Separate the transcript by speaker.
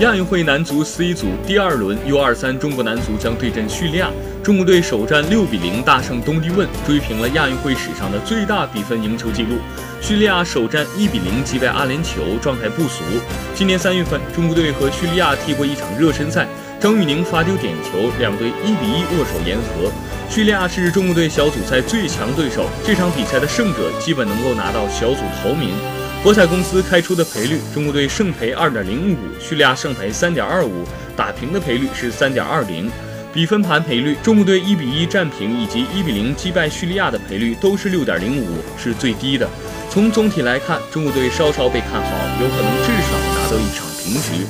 Speaker 1: 亚运会男足 C 组第二轮 U23 中国男足将对阵叙利亚，中国队首战六比零大胜东帝汶，追平了亚运会史上的最大比分赢球纪录。叙利亚首战一比零击败阿联酋，状态不俗。今年三月份，中国队和叙利亚踢过一场热身赛，张玉宁罚丢点球，两队一比一握手言和。叙利亚是中国队小组赛最强对手，这场比赛的胜者基本能够拿到小组头名。博彩公司开出的赔率，中国队胜赔二点零五，叙利亚胜赔三点二五，打平的赔率是三点二零。比分盘赔率，中国队一比一战平以及一比零击败叙利亚的赔率都是六点零五，是最低的。从总体来看，中国队稍稍被看好，有可能至少拿到一场平局。